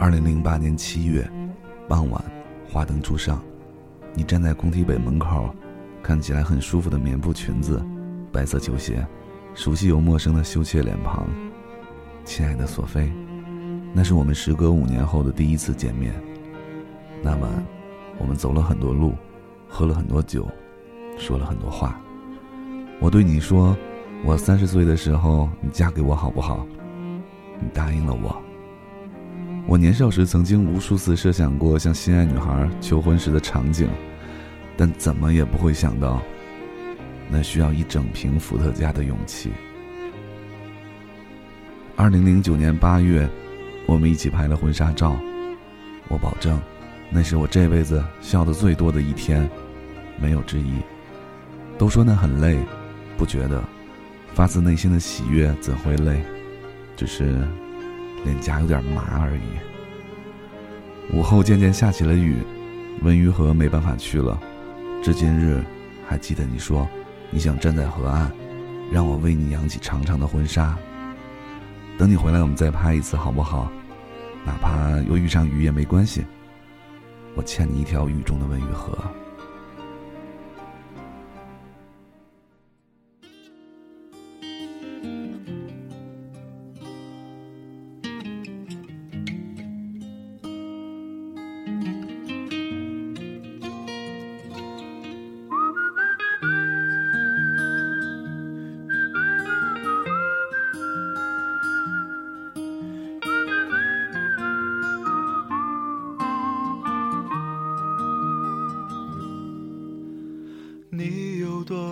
二零零八年七月傍晚，华灯初上，你站在工体北门口，看起来很舒服的棉布裙子、白色球鞋，熟悉又陌生的羞怯脸庞。亲爱的索菲，那是我们时隔五年后的第一次见面。那晚，我们走了很多路，喝了很多酒，说了很多话。我对你说，我三十岁的时候，你嫁给我好不好？你答应了我。我年少时曾经无数次设想过向心爱女孩求婚时的场景，但怎么也不会想到，那需要一整瓶伏特加的勇气。二零零九年八月，我们一起拍了婚纱照，我保证，那是我这辈子笑得最多的一天，没有之一。都说那很累，不觉得，发自内心的喜悦怎会累？只是。脸颊有点麻而已。午后渐渐下起了雨，文榆河没办法去了。至今日，还记得你说，你想站在河岸，让我为你扬起长长的婚纱。等你回来，我们再拍一次，好不好？哪怕又遇上雨也没关系。我欠你一条雨中的文榆河。